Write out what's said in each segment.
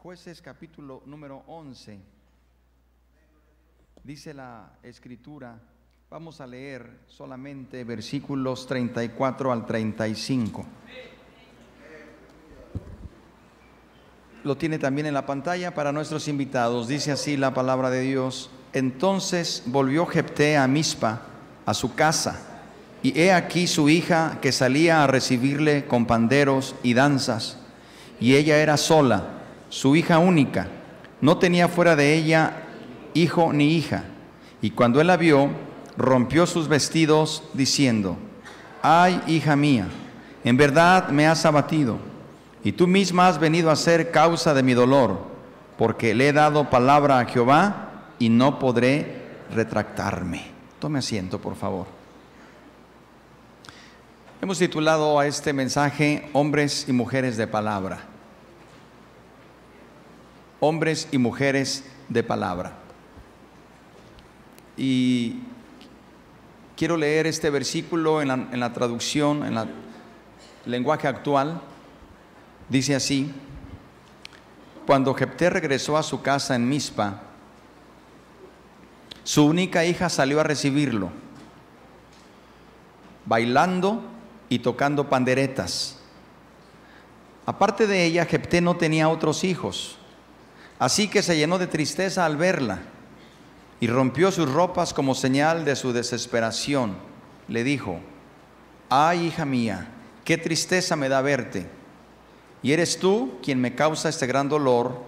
Jueces capítulo número 11. Dice la escritura, vamos a leer solamente versículos 34 al 35. Lo tiene también en la pantalla para nuestros invitados. Dice así la palabra de Dios. Entonces volvió Jepté a Mispa, a su casa, y he aquí su hija que salía a recibirle con panderos y danzas, y ella era sola, su hija única, no tenía fuera de ella hijo ni hija. Y cuando él la vio, rompió sus vestidos diciendo, ay hija mía, en verdad me has abatido, y tú misma has venido a ser causa de mi dolor, porque le he dado palabra a Jehová y no podré retractarme. Tome asiento, por favor. Hemos titulado a este mensaje Hombres y Mujeres de Palabra. Hombres y Mujeres de Palabra. Y quiero leer este versículo en la, en la traducción, en el lenguaje actual. Dice así, cuando Jepté regresó a su casa en Mizpa, su única hija salió a recibirlo, bailando y tocando panderetas. Aparte de ella, Jepté no tenía otros hijos, así que se llenó de tristeza al verla y rompió sus ropas como señal de su desesperación. Le dijo, ay hija mía, qué tristeza me da verte. Y eres tú quien me causa este gran dolor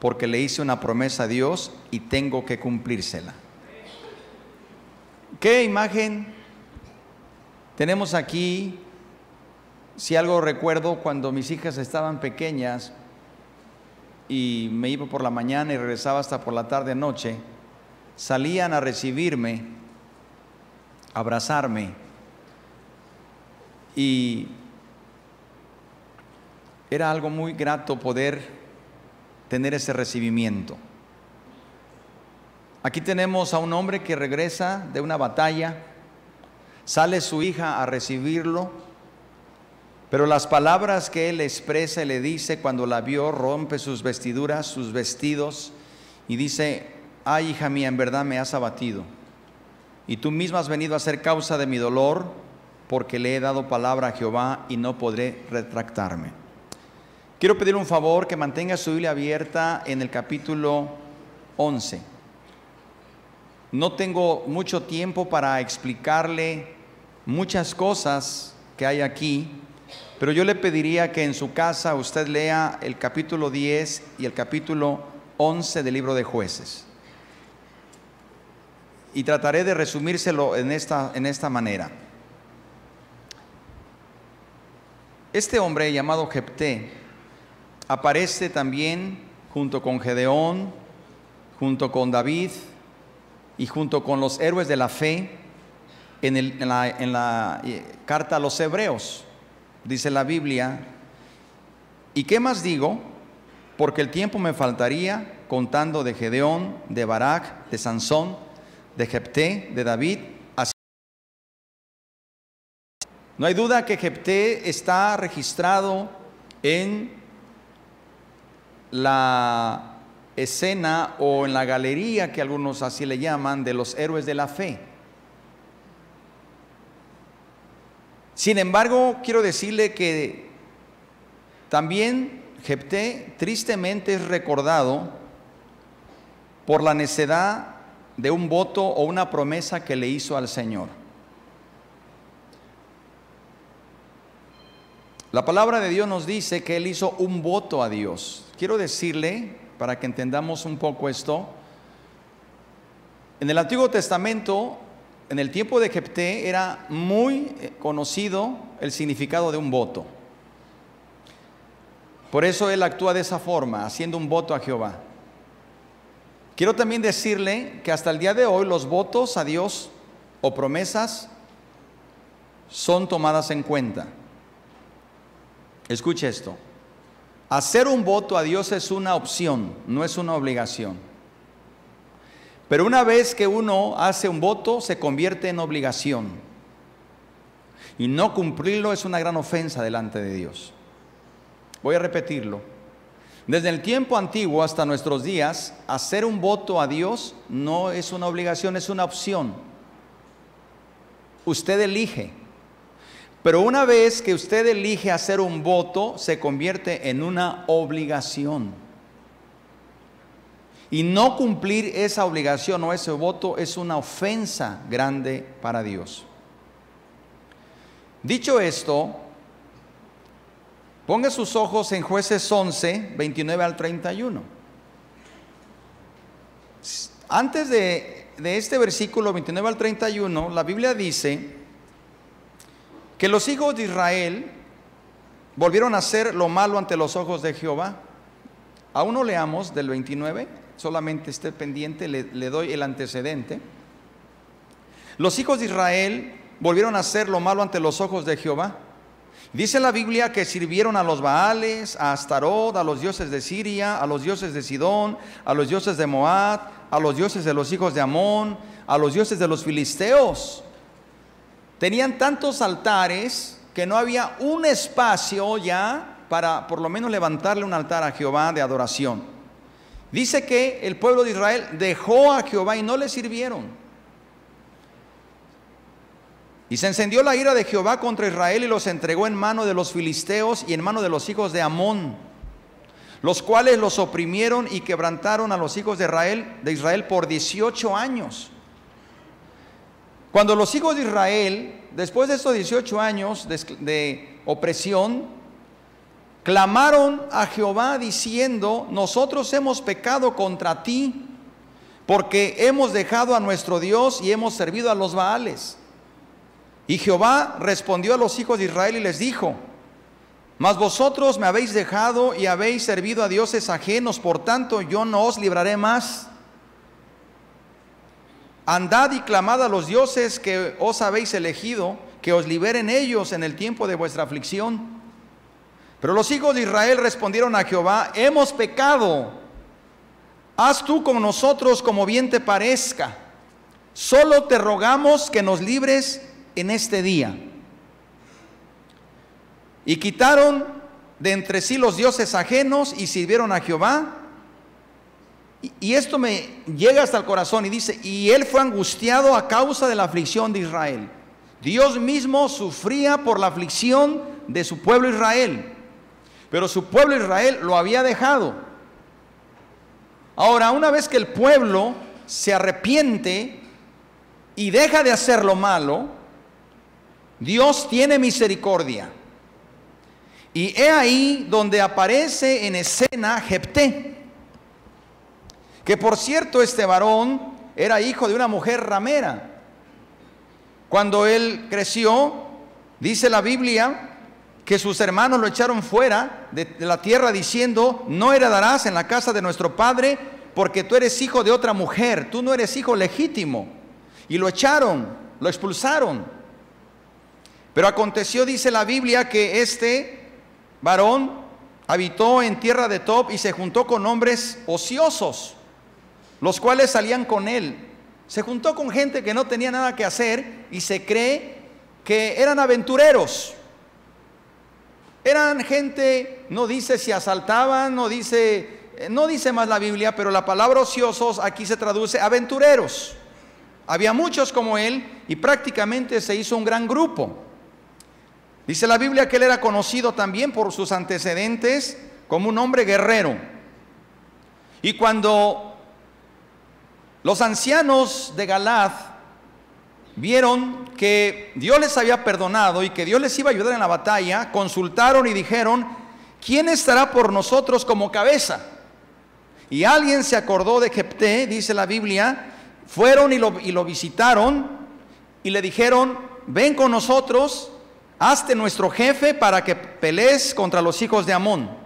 porque le hice una promesa a Dios y tengo que cumplírsela. ¿Qué imagen tenemos aquí? Si algo recuerdo, cuando mis hijas estaban pequeñas y me iba por la mañana y regresaba hasta por la tarde noche, salían a recibirme, abrazarme y era algo muy grato poder tener ese recibimiento. Aquí tenemos a un hombre que regresa de una batalla, sale su hija a recibirlo, pero las palabras que él expresa y le dice cuando la vio, rompe sus vestiduras, sus vestidos, y dice, ay hija mía, en verdad me has abatido, y tú misma has venido a ser causa de mi dolor, porque le he dado palabra a Jehová y no podré retractarme. Quiero pedir un favor que mantenga su Biblia abierta en el capítulo 11. No tengo mucho tiempo para explicarle muchas cosas que hay aquí, pero yo le pediría que en su casa usted lea el capítulo 10 y el capítulo 11 del libro de jueces. Y trataré de resumírselo en esta, en esta manera. Este hombre llamado Jepté aparece también junto con Gedeón, junto con David, y junto con los héroes de la fe en, la, eh, carta a los hebreos, dice la Biblia, ¿y qué más digo? Porque el tiempo me faltaría contando de Gedeón, de Barak, de Sansón, de Jepté, de David. No hay duda que Jepté está registrado en la escena o en la galería que algunos así le llaman de los héroes de la fe. Sin embargo, quiero decirle que también Jepté tristemente es recordado por la necedad de un voto o una promesa que le hizo al Señor. La palabra de Dios nos dice que él hizo un voto a Dios. Quiero decirle para que entendamos un poco esto. En el Antiguo Testamento, en el tiempo de Jepté, era muy eh, conocido el significado de un voto. Por eso él actúa de esa forma, haciendo un voto a Jehová. Quiero también decirle que hasta el día de hoy los votos a Dios o promesas son tomadas en cuenta. Escuche esto. Hacer un voto a Dios es una opción, no es una obligación. Pero una vez que uno hace un voto, se convierte en obligación. Y no cumplirlo es una gran ofensa delante de Dios. Voy a repetirlo. Desde el tiempo antiguo hasta nuestros días, hacer un voto a Dios no es una obligación, es una opción. Usted elige. Pero una vez que usted elige hacer un voto, se convierte en una obligación. Y no cumplir esa obligación o ese voto es una ofensa grande para Dios. Dicho esto, ponga sus ojos en jueces 11, 29 al 31. Antes de, de este versículo 29 al 31, la Biblia dice que los hijos de Israel volvieron a hacer lo malo ante los ojos de Jehová. Aún no leamos del 29, solamente esté pendiente, le, doy el antecedente. Los hijos de Israel volvieron a hacer lo malo ante los ojos de Jehová. Dice la Biblia que sirvieron a los Baales, a Astarot, a los dioses de Siria, a los dioses de Sidón, a los dioses de Moab, a los dioses de los hijos de Amón, a los dioses de los filisteos. Tenían tantos altares que no había un espacio ya para por lo menos levantarle un altar a Jehová de adoración. Dice que el pueblo de Israel dejó a Jehová y no le sirvieron. Y se encendió la ira de Jehová contra Israel y los entregó en mano de los filisteos y en mano de los hijos de Amón, los cuales los oprimieron y quebrantaron a los hijos de Israel, por 18 años. Cuando los hijos de Israel, después de estos 18 años de opresión, clamaron a Jehová diciendo, nosotros hemos pecado contra ti, porque hemos dejado a nuestro Dios y hemos servido a los Baales. Y Jehová respondió a los hijos de Israel y les dijo, mas vosotros me habéis dejado y habéis servido a dioses ajenos, por tanto yo no os libraré más. Andad y clamad a los dioses que os habéis elegido, que os liberen ellos en el tiempo de vuestra aflicción. Pero los hijos de Israel respondieron a Jehová, hemos pecado, haz tú con nosotros como bien te parezca, solo te rogamos que nos libres en este día. Y quitaron de entre sí los dioses ajenos y sirvieron a Jehová. Y, esto me llega hasta el corazón y dice, y él fue angustiado a causa de la aflicción de Israel. Dios mismo sufría por la aflicción de su pueblo Israel, pero su pueblo Israel lo había dejado. Ahora, una vez que el pueblo se arrepiente y deja de hacer lo malo, Dios tiene misericordia. Y he ahí donde aparece en escena Jepté, que por cierto este varón era hijo de una mujer ramera. Cuando él creció, dice la Biblia que sus hermanos lo echaron fuera de, de la tierra diciendo, no heredarás en la casa de nuestro padre porque tú eres hijo de otra mujer, tú no eres hijo legítimo. Y lo echaron, lo expulsaron. Pero aconteció, dice la Biblia, que este varón habitó en tierra de Top y se juntó con hombres ociosos, los cuales salían con él. Se juntó con gente que no tenía nada que hacer y se cree que eran aventureros. Eran gente, no dice si asaltaban, no dice, no dice más la Biblia, pero la palabra ociosos aquí se traduce aventureros. Había muchos como él y prácticamente se hizo un gran grupo. Dice la Biblia que él era conocido también por sus antecedentes como un hombre guerrero. Y cuando los ancianos de Galad vieron que Dios les había perdonado y que Dios les iba a ayudar en la batalla, consultaron y dijeron, ¿quién estará por nosotros como cabeza? Y alguien se acordó de Jepté, dice la Biblia, fueron y lo, y lo visitaron y le dijeron, ven con nosotros hazte nuestro jefe para que pelees contra los hijos de Amón.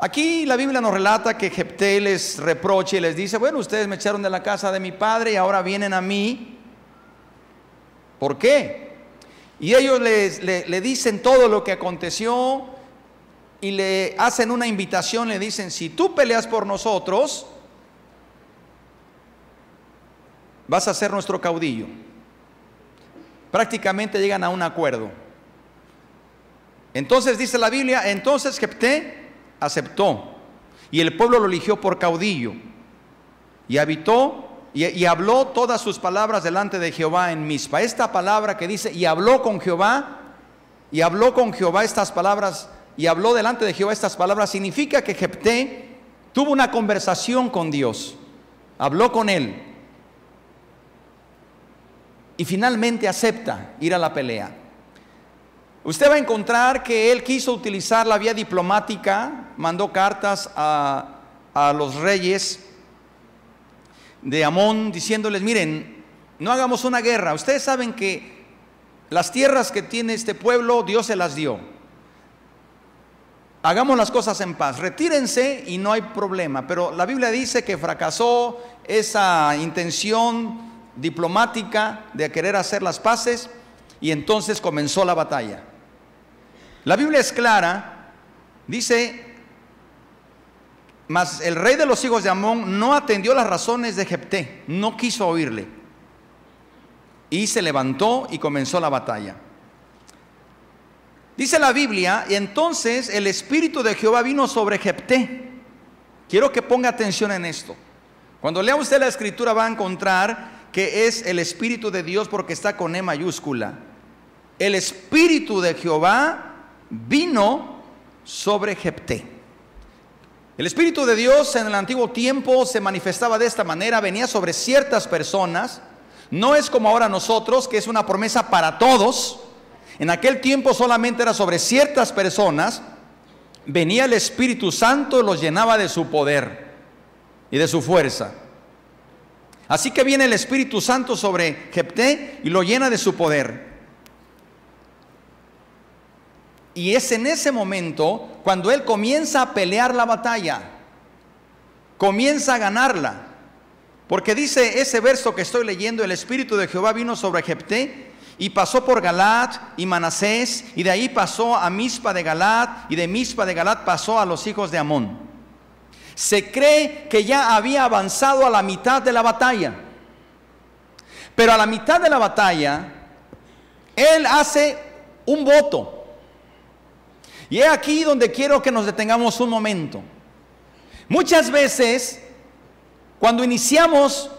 Aquí la Biblia nos relata que Jepté les reprocha y les dice, bueno, ustedes me echaron de la casa de mi padre y ahora vienen a mí. ¿Por qué? Y ellos le dicen todo lo que aconteció y le hacen una invitación, le dicen, si tú peleas por nosotros, vas a ser nuestro caudillo prácticamente llegan a un acuerdo. Entonces dice la Biblia, entonces Jepté aceptó y el pueblo lo eligió por caudillo y habitó y, habló todas sus palabras delante de Jehová en Mispa. Esta palabra que dice, y habló con Jehová, y habló con Jehová estas palabras, y habló delante de Jehová estas palabras, significa que Jepté tuvo una conversación con Dios, habló con él, y finalmente acepta ir a la pelea. Usted va a encontrar que él quiso utilizar la vía diplomática, mandó cartas a, los reyes de Amón diciéndoles, miren, no hagamos una guerra. Ustedes saben que las tierras que tiene este pueblo, Dios se las dio. Hagamos las cosas en paz. Retírense y no hay problema. Pero la Biblia dice que fracasó esa intención diplomática de querer hacer las paces y entonces comenzó la batalla. La Biblia es clara, dice mas el rey de los hijos de Amón no atendió las razones de Jepté, no quiso oírle. Y se levantó y comenzó la batalla. Dice la Biblia, y entonces el espíritu de Jehová vino sobre Jepté. Quiero que ponga atención en esto. Cuando lea usted la escritura va a encontrar que es el espíritu de Dios porque está con E mayúscula. El espíritu de Jehová vino sobre Jepté. El Espíritu de Dios en el antiguo tiempo se manifestaba de esta manera, venía sobre ciertas personas, no es como ahora nosotros, que es una promesa para todos. En aquel tiempo solamente era sobre ciertas personas, venía el Espíritu Santo y los llenaba de su poder y de su fuerza. Así que viene el Espíritu Santo sobre Jepté y lo llena de su poder. Y es en ese momento cuando él comienza a pelear la batalla, comienza a ganarla. Porque dice ese verso que estoy leyendo, el Espíritu de Jehová vino sobre Jepté y pasó por Galat y Manasés, y de ahí pasó a Mispa de Galat, y de Mispa de Galat pasó a los hijos de Amón. Se cree que ya había avanzado a la mitad de la batalla. Pero a la mitad de la batalla, él hace un voto. Y es aquí donde quiero que nos detengamos un momento. Muchas veces, cuando iniciamos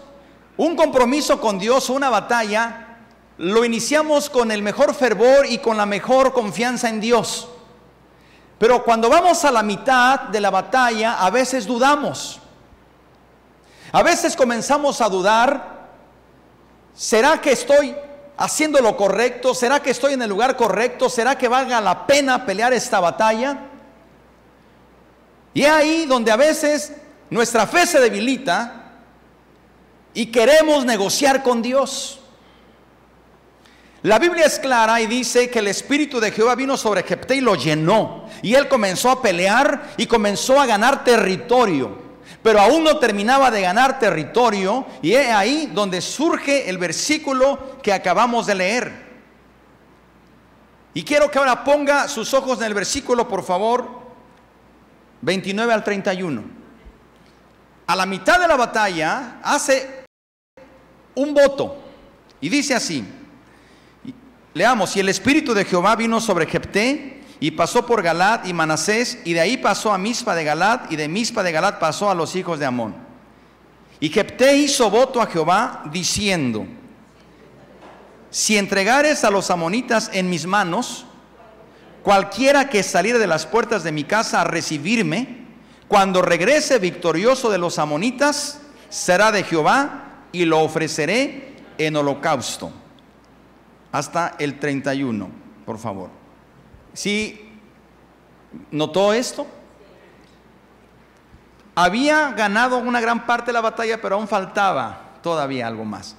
un compromiso con Dios o una batalla, lo iniciamos con el mejor fervor y con la mejor confianza en Dios. Pero cuando vamos a la mitad de la batalla, a veces dudamos. A veces comenzamos a dudar, ¿será que estoy haciendo lo correcto? ¿Será que estoy en el lugar correcto? ¿Será que valga la pena pelear esta batalla? Y es ahí donde a veces nuestra fe se debilita y queremos negociar con Dios. La Biblia es clara y dice que el Espíritu de Jehová vino sobre Jepté y lo llenó. Y él comenzó a pelear y comenzó a ganar territorio pero aún no terminaba de ganar territorio y es ahí donde surge el versículo que acabamos de leer. Y quiero que ahora ponga sus ojos en el versículo, por favor, 29 al 31. A la mitad de la batalla hace un voto y dice así, leamos, si el Espíritu de Jehová vino sobre Jepté, y pasó por Galat y Manasés, y de ahí pasó a Mispa de Galat, y de Mispa de Galat pasó a los hijos de Amón. Y Jepté hizo voto a Jehová diciendo, si entregares a los amonitas en mis manos, cualquiera que saliere de las puertas de mi casa a recibirme, cuando regrese victorioso de los amonitas, será de Jehová y lo ofreceré en holocausto. Hasta el 31, por favor. ¿Sí notó esto? Había ganado una gran parte de la batalla, pero aún faltaba todavía algo más.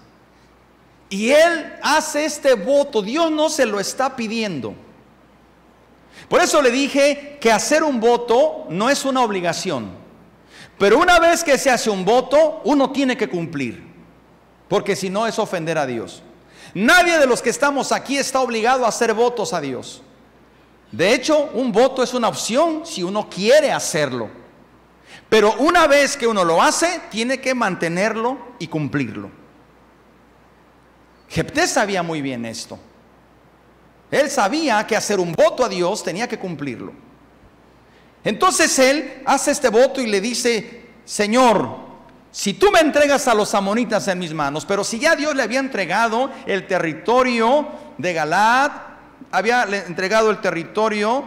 Y él hace este voto, Dios no se lo está pidiendo. Por eso le dije que hacer un voto no es una obligación. Pero una vez que se hace un voto, uno tiene que cumplir. Porque si no es ofender a Dios. Nadie de los que estamos aquí está obligado a hacer votos a Dios. De hecho, un voto es una opción si uno quiere hacerlo. Pero una vez que uno lo hace, tiene que mantenerlo y cumplirlo. Jepté sabía muy bien esto. Él sabía que hacer un voto a Dios tenía que cumplirlo. Entonces él hace este voto y le dice, Señor, si tú me entregas a los amonitas en mis manos, pero si ya Dios le había entregado el territorio de Galad, había entregado el territorio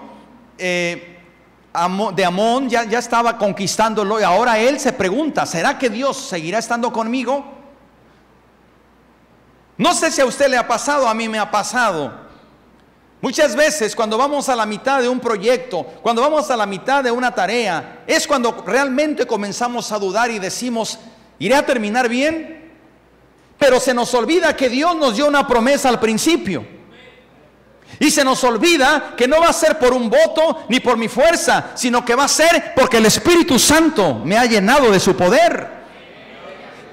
eh, de Amón, ya, ya estaba conquistándolo y ahora él se pregunta, ¿será que Dios seguirá estando conmigo? No sé si a usted le ha pasado, a mí me ha pasado. Muchas veces cuando vamos a la mitad de un proyecto, cuando vamos a la mitad de una tarea, es cuando realmente comenzamos a dudar y decimos, ¿iré a terminar bien? Pero se nos olvida que Dios nos dio una promesa al principio. Y se nos olvida que no va a ser por un voto ni por mi fuerza, sino que va a ser porque el Espíritu Santo me ha llenado de su poder.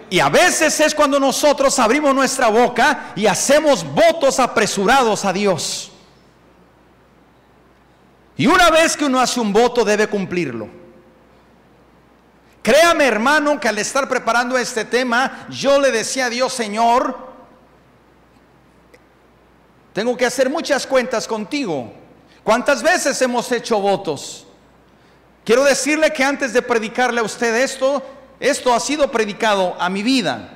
Y a veces es cuando nosotros abrimos nuestra boca y hacemos votos apresurados a Dios. Y una vez que uno hace un voto debe cumplirlo. Créame hermano que al estar preparando este tema, yo le decía a Dios, Señor, tengo que hacer muchas cuentas contigo. ¿Cuántas veces hemos hecho votos? Quiero decirle que antes de predicarle a usted esto, esto ha sido predicado a mi vida.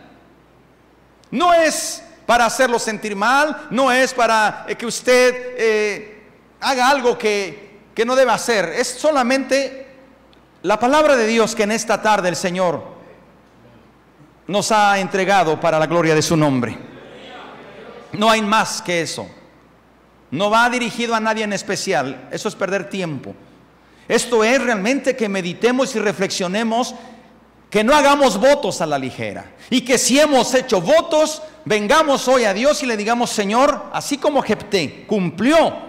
No es para hacerlo sentir mal, no es para que usted eh, haga algo que, que no debe hacer. Es solamente la palabra de Dios que en esta tarde el Señor nos ha entregado para la gloria de su nombre. No hay más que eso. No va dirigido a nadie en especial. Eso es perder tiempo. Esto es realmente que meditemos y reflexionemos, que no hagamos votos a la ligera. Y que si hemos hecho votos, vengamos hoy a Dios y le digamos, Señor, así como Jepté cumplió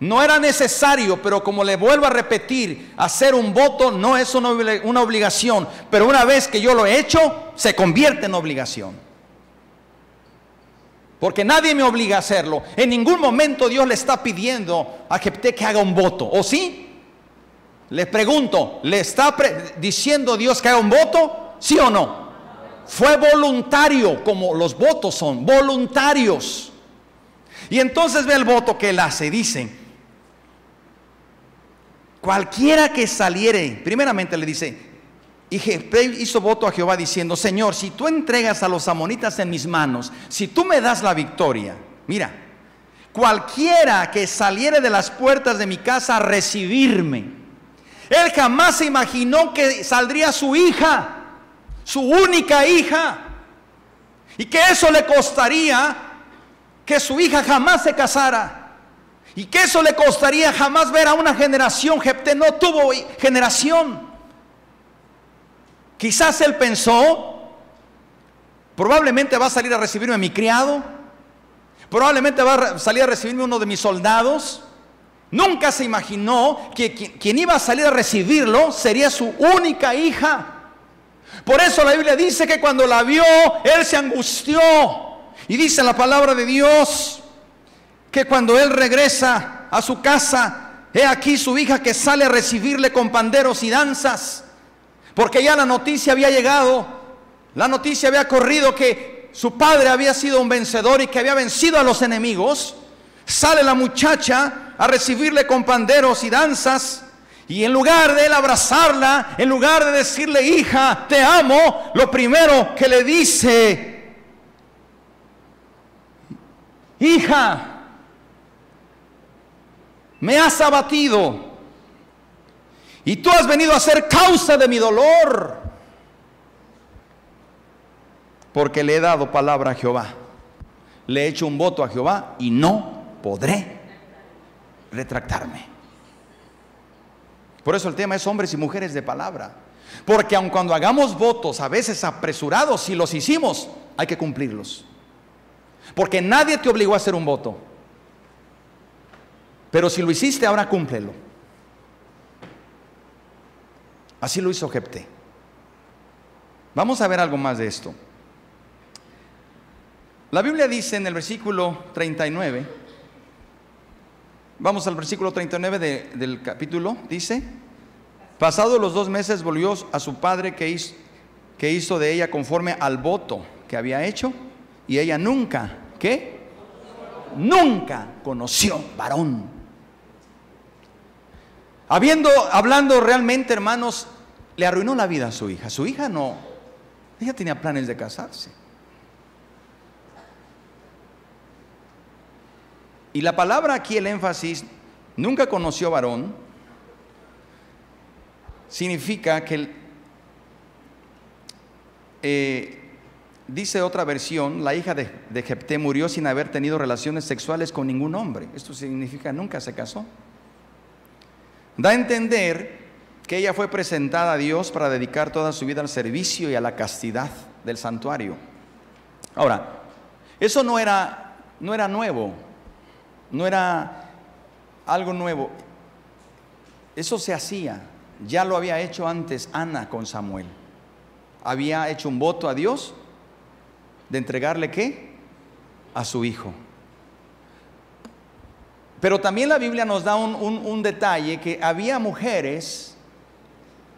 no era necesario, pero como le vuelvo a repetir, hacer un voto no es una, obligación, pero una vez que yo lo he hecho, se convierte en obligación. Porque nadie me obliga a hacerlo. En ningún momento Dios le está pidiendo a Jepté que haga un voto. ¿O sí? Le pregunto, ¿le está diciendo Dios que haga un voto? ¿Sí o no? Fue voluntario, como los votos son, voluntarios. Y entonces ve el voto que él hace. Dice, Cualquiera que saliere, primeramente le dice, y hizo voto a Jehová diciendo, Señor, si tú entregas a los amonitas en mis manos, si tú me das la victoria, mira, cualquiera que saliere de las puertas de mi casa a recibirme, él jamás se imaginó que saldría su hija, su única hija, y que eso le costaría que su hija jamás se casara. Y que eso le costaría jamás ver a una generación. Jepté no tuvo generación. Quizás él pensó, probablemente va a salir a recibirme mi criado, probablemente va a salir a recibirme uno de mis soldados. Nunca se imaginó que quien iba a salir a recibirlo sería su única hija. Por eso la Biblia dice que cuando la vio, él se angustió. Y dice la palabra de Dios, que cuando él regresa a su casa, he aquí su hija que sale a recibirle con panderos y danzas, porque ya la noticia había llegado, la noticia había corrido que su padre había sido un vencedor y que había vencido a los enemigos. Sale la muchacha a recibirle con panderos y danzas. Y en lugar de él abrazarla, en lugar de decirle, hija, te amo, lo primero que le dice, hija, me has abatido y tú has venido a ser causa de mi dolor, porque le he dado palabra a Jehová, le he hecho un voto a Jehová y no podré retractarme. Por eso el tema es hombres y mujeres de palabra. Porque aun cuando hagamos votos a veces apresurados, si los hicimos, hay que cumplirlos. Porque nadie te obligó a hacer un voto. Pero si lo hiciste, ahora cúmplelo. Así lo hizo Jepte. Vamos a ver algo más de esto. La Biblia dice en el versículo 39, vamos al versículo 39 del capítulo, dice, pasados los dos meses volvió a su padre que hizo, que hizo de ella conforme al voto que había hecho, y ella nunca, ¿qué? Nunca conoció varón Habiendo, hablando realmente, hermanos, le arruinó la vida a su hija. Su hija no, ella tenía planes de casarse. Y la palabra aquí, el énfasis, nunca conoció varón, significa que, eh, dice otra versión, la hija de, de Jepté murió sin haber tenido relaciones sexuales con ningún hombre. Esto significa nunca se casó. Da a entender que ella fue presentada a Dios para dedicar toda su vida al servicio y a la castidad del santuario. Ahora, eso no era, no era nuevo no era algo nuevo. Eso se hacía. Ya lo había hecho antes Ana con Samuel. Había hecho un voto a Dios de entregarle qué? A su hijo. Pero también la Biblia nos da un, detalle que había mujeres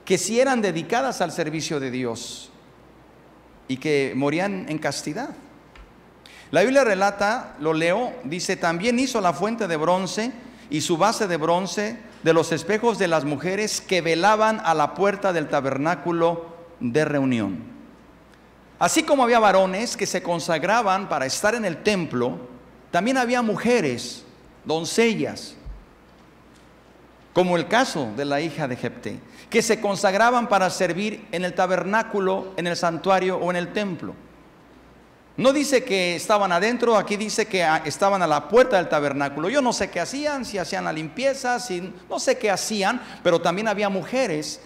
que sí eran dedicadas al servicio de Dios y que morían en castidad. La Biblia relata, lo leo, dice, también hizo la fuente de bronce y su base de bronce de los espejos de las mujeres que velaban a la puerta del tabernáculo de reunión. Así como había varones que se consagraban para estar en el templo, también había mujeres, doncellas, como el caso de la hija de Jepté, que se consagraban para servir en el tabernáculo, en el santuario o en el templo. No dice que estaban adentro, aquí dice que estaban a la puerta del tabernáculo. Yo no sé qué hacían, si hacían la limpieza, si no sé qué hacían, pero también había mujeres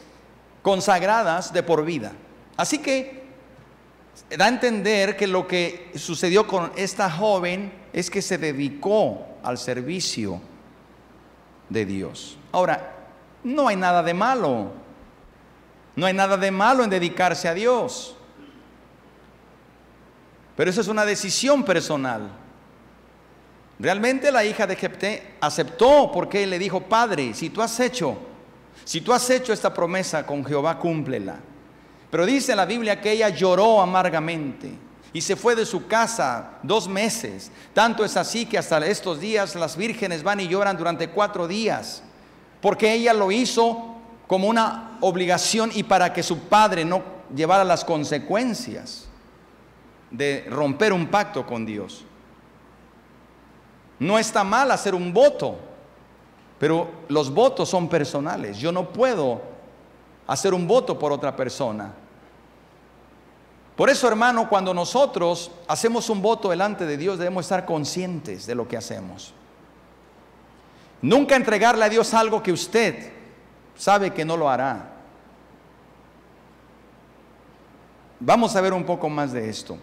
consagradas de por vida. Así que da a entender que lo que sucedió con esta joven es que se dedicó al servicio de Dios. Ahora, no hay nada de malo. No hay nada de malo en dedicarse a Dios. Pero eso es una decisión personal. Realmente la hija de Jepté aceptó porque él le dijo, Padre, si tú has hecho, si tú has hecho esta promesa con Jehová, cúmplela. Pero dice la Biblia que ella lloró amargamente y se fue de su casa dos meses. Tanto es así que hasta estos días las vírgenes van y lloran durante cuatro días, porque ella lo hizo como una obligación y para que su padre no llevara las consecuencias de romper un pacto con Dios. No está mal hacer un voto, pero los votos son personales. Yo no puedo hacer un voto por otra persona. Por eso, hermano, cuando nosotros hacemos un voto delante de Dios, debemos estar conscientes de lo que hacemos. Nunca entregarle a Dios algo que usted sabe que no lo hará. Vamos a ver un poco más de esto.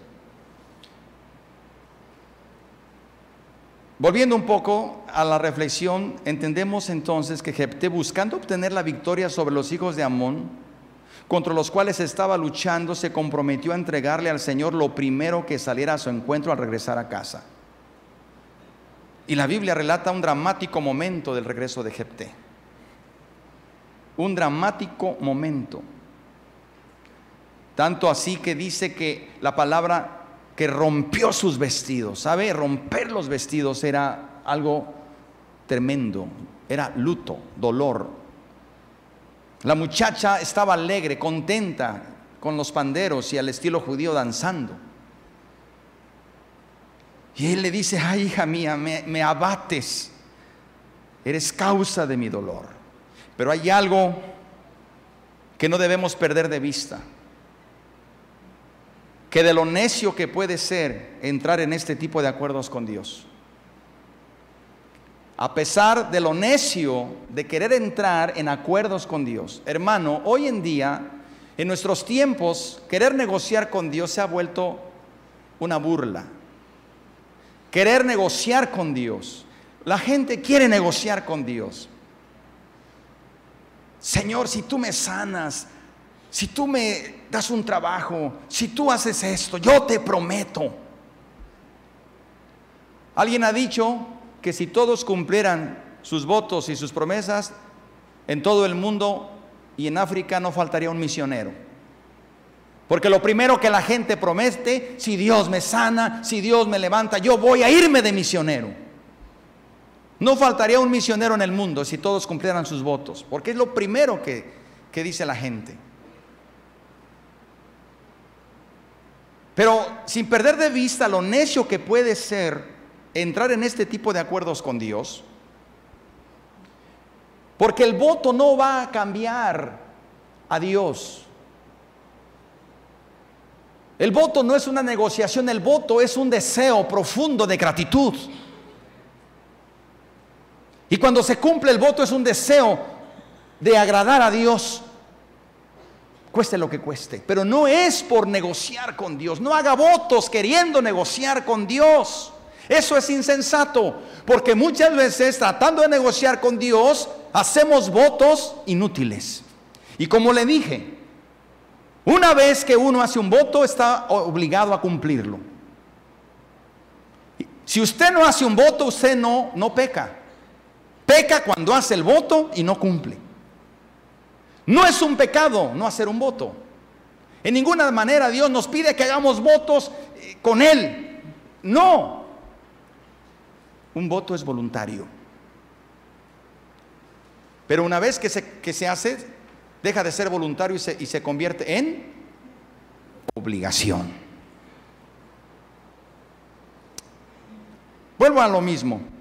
Volviendo un poco a la reflexión, entendemos entonces que Jepté, buscando obtener la victoria sobre los hijos de Amón, contra los cuales estaba luchando, se comprometió a entregarle al Señor lo primero que saliera a su encuentro al regresar a casa. Y la Biblia relata un dramático momento del regreso de Jepté. Un dramático momento. Tanto así que dice que la palabra que rompió sus vestidos. ¿Sabe? Romper los vestidos era algo tremendo, era luto, dolor. La muchacha estaba alegre, contenta, con los panderos y al estilo judío danzando. Y él le dice, ay hija mía, me, me abates, eres causa de mi dolor. Pero hay algo que no debemos perder de vista que de lo necio que puede ser entrar en este tipo de acuerdos con Dios. A pesar de lo necio de querer entrar en acuerdos con Dios. Hermano, hoy en día, en nuestros tiempos, querer negociar con Dios se ha vuelto una burla. Querer negociar con Dios. La gente quiere negociar con Dios. Señor, si tú me sanas, si tú me das un trabajo, si tú haces esto, yo te prometo. Alguien ha dicho que si todos cumplieran sus votos y sus promesas, en todo el mundo y en África no faltaría un misionero. Porque lo primero que la gente promete, si Dios me sana, si Dios me levanta, yo voy a irme de misionero. No faltaría un misionero en el mundo si todos cumplieran sus votos, porque es lo primero que, que dice la gente. Pero sin perder de vista lo necio que puede ser entrar en este tipo de acuerdos con Dios, porque el voto no va a cambiar a Dios. El voto no es una negociación, el voto es un deseo profundo de gratitud. Y cuando se cumple el voto es un deseo de agradar a Dios, cueste lo que cueste. Pero no es por negociar con Dios, no haga votos queriendo negociar con Dios. Eso es insensato, porque muchas veces tratando de negociar con Dios, hacemos votos inútiles. Y como le dije, una vez que uno hace un voto, está obligado a cumplirlo. Si usted no hace un voto, usted no, no peca. Peca cuando hace el voto y no cumple. No es un pecado no hacer un voto. En ninguna manera Dios nos pide que hagamos votos eh, con Él. No. Un voto es voluntario. Pero una vez que se, que se hace, deja de ser voluntario y se, y se convierte en obligación. Vuelvo a lo mismo.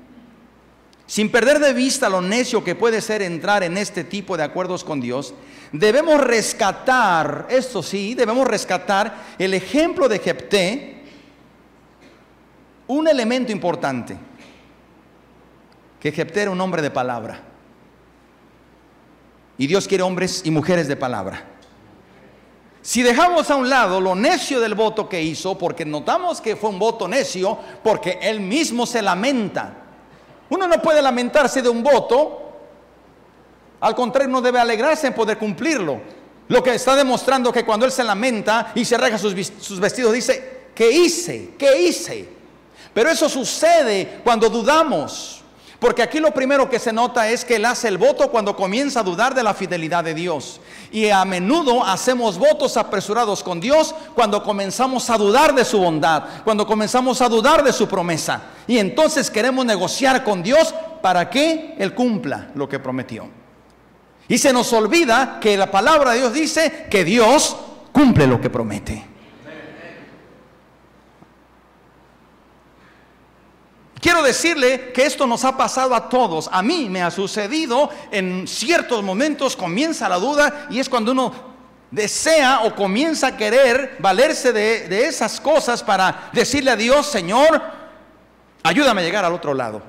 Sin perder de vista lo necio que puede ser entrar en este tipo de acuerdos con Dios, debemos rescatar, esto sí, debemos rescatar el ejemplo de Jepté, un elemento importante, que Jepté era un hombre de palabra. Y Dios quiere hombres y mujeres de palabra. Si dejamos a un lado lo necio del voto que hizo, porque notamos que fue un voto necio, porque él mismo se lamenta. Uno no puede lamentarse de un voto, al contrario, no debe alegrarse en poder cumplirlo. Lo que está demostrando que cuando él se lamenta y se arregla sus, sus vestidos, dice, ¿qué hice? ¿Qué hice? Pero eso sucede cuando dudamos. Porque aquí lo primero que se nota es que él hace el voto cuando comienza a dudar de la fidelidad de Dios. Y a menudo hacemos votos apresurados con Dios cuando comenzamos a dudar de su bondad, cuando comenzamos a dudar de su promesa. Y entonces queremos negociar con Dios para que Él cumpla lo que prometió. Y se nos olvida que la palabra de Dios dice que Dios cumple lo que promete. Quiero decirle que esto nos ha pasado a todos. A mí me ha sucedido en ciertos momentos, comienza la duda y es cuando uno desea o comienza a querer valerse de, esas cosas para decirle a Dios, Señor, ayúdame a llegar al otro lado.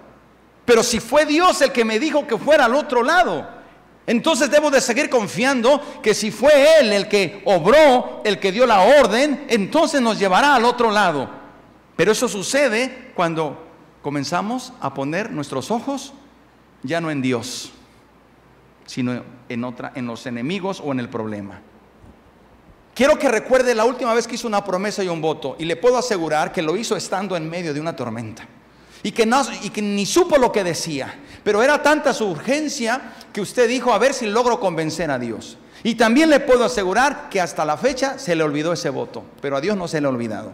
Pero si fue Dios el que me dijo que fuera al otro lado, entonces debo de seguir confiando que si fue Él el que obró, el que dio la orden, entonces nos llevará al otro lado. Pero eso sucede cuando comenzamos a poner nuestros ojos ya no en Dios, sino en otra, en los enemigos o en el problema. Quiero que recuerde la última vez que hizo una promesa y un voto, y le puedo asegurar que lo hizo estando en medio de una tormenta. Y que, y que ni supo lo que decía. Pero era tanta su urgencia que usted dijo, a ver si logro convencer a Dios. Y también le puedo asegurar que hasta la fecha se le olvidó ese voto, pero a Dios no se le ha olvidado.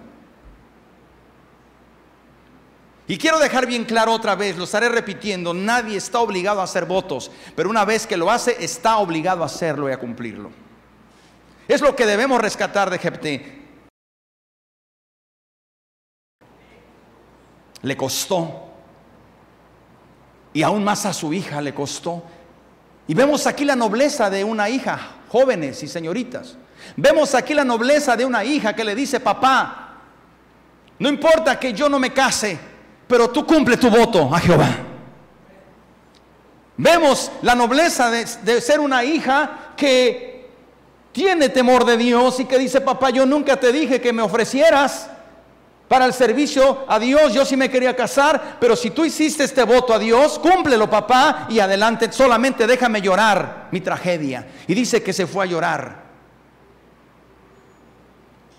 Y quiero dejar bien claro otra vez, lo estaré repitiendo, nadie está obligado a hacer votos, pero una vez que lo hace, está obligado a hacerlo y a cumplirlo. Es lo que debemos rescatar de Jepté. Le costó. Y aún más a su hija le costó. Y vemos aquí la nobleza de una hija, jóvenes y señoritas. Vemos aquí la nobleza de una hija que le dice, papá, no importa que yo no me case, pero tú cumple tu voto a Jehová. Vemos la nobleza de, ser una hija que tiene temor de Dios y que dice, papá, yo nunca te dije que me ofrecieras para el servicio a Dios, yo sí me quería casar, pero si tú hiciste este voto a Dios, cúmplelo, papá, y adelante, solamente déjame llorar mi tragedia. Y dice que se fue a llorar.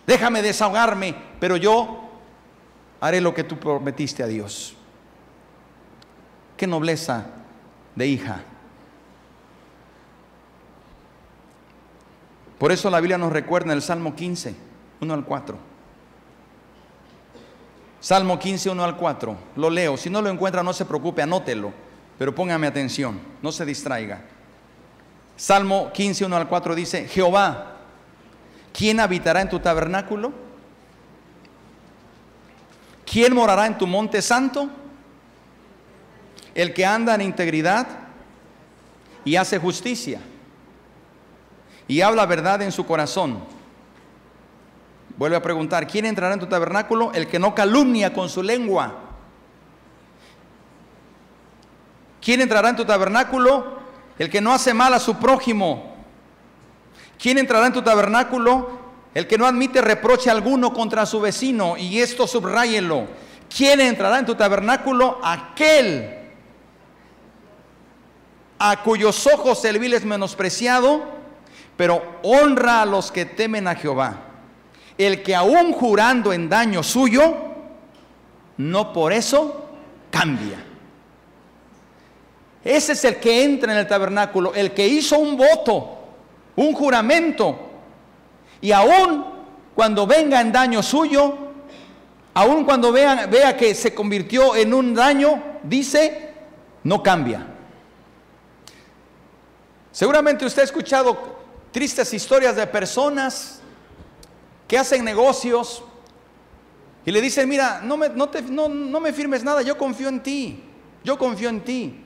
Déjame desahogarme, pero yo haré lo que tú prometiste a Dios. Qué nobleza de hija. Por eso la Biblia nos recuerda en el Salmo 15, 1 al 4. Salmo 15, 1 al 4. Lo leo. Si no lo encuentra, no se preocupe, anótelo. Pero póngame atención, no se distraiga. Salmo 15, 1 al 4 dice, Jehová, ¿quién habitará en tu tabernáculo? ¿Quién morará en tu monte santo? El que anda en integridad y hace justicia y habla verdad en su corazón. Vuelve a preguntar, ¿quién entrará en tu tabernáculo? El que no calumnia con su lengua. ¿Quién entrará en tu tabernáculo? El que no hace mal a su prójimo. ¿Quién entrará en tu tabernáculo? El que no admite reproche alguno contra su vecino. Y esto subráyelo. ¿Quién entrará en tu tabernáculo? Aquel a cuyos ojos el vil es menospreciado, pero honra a los que temen a Jehová. El que aún jurando en daño suyo, no por eso cambia. Ese es el que entra en el tabernáculo, el que hizo un voto, un juramento. Y aún cuando venga en daño suyo, aún cuando vea que se convirtió en un daño, dice, no cambia. Seguramente usted ha escuchado tristes historias de personas que hacen negocios y le dicen, mira, no me, no, no me firmes nada, yo confío en ti, yo confío en ti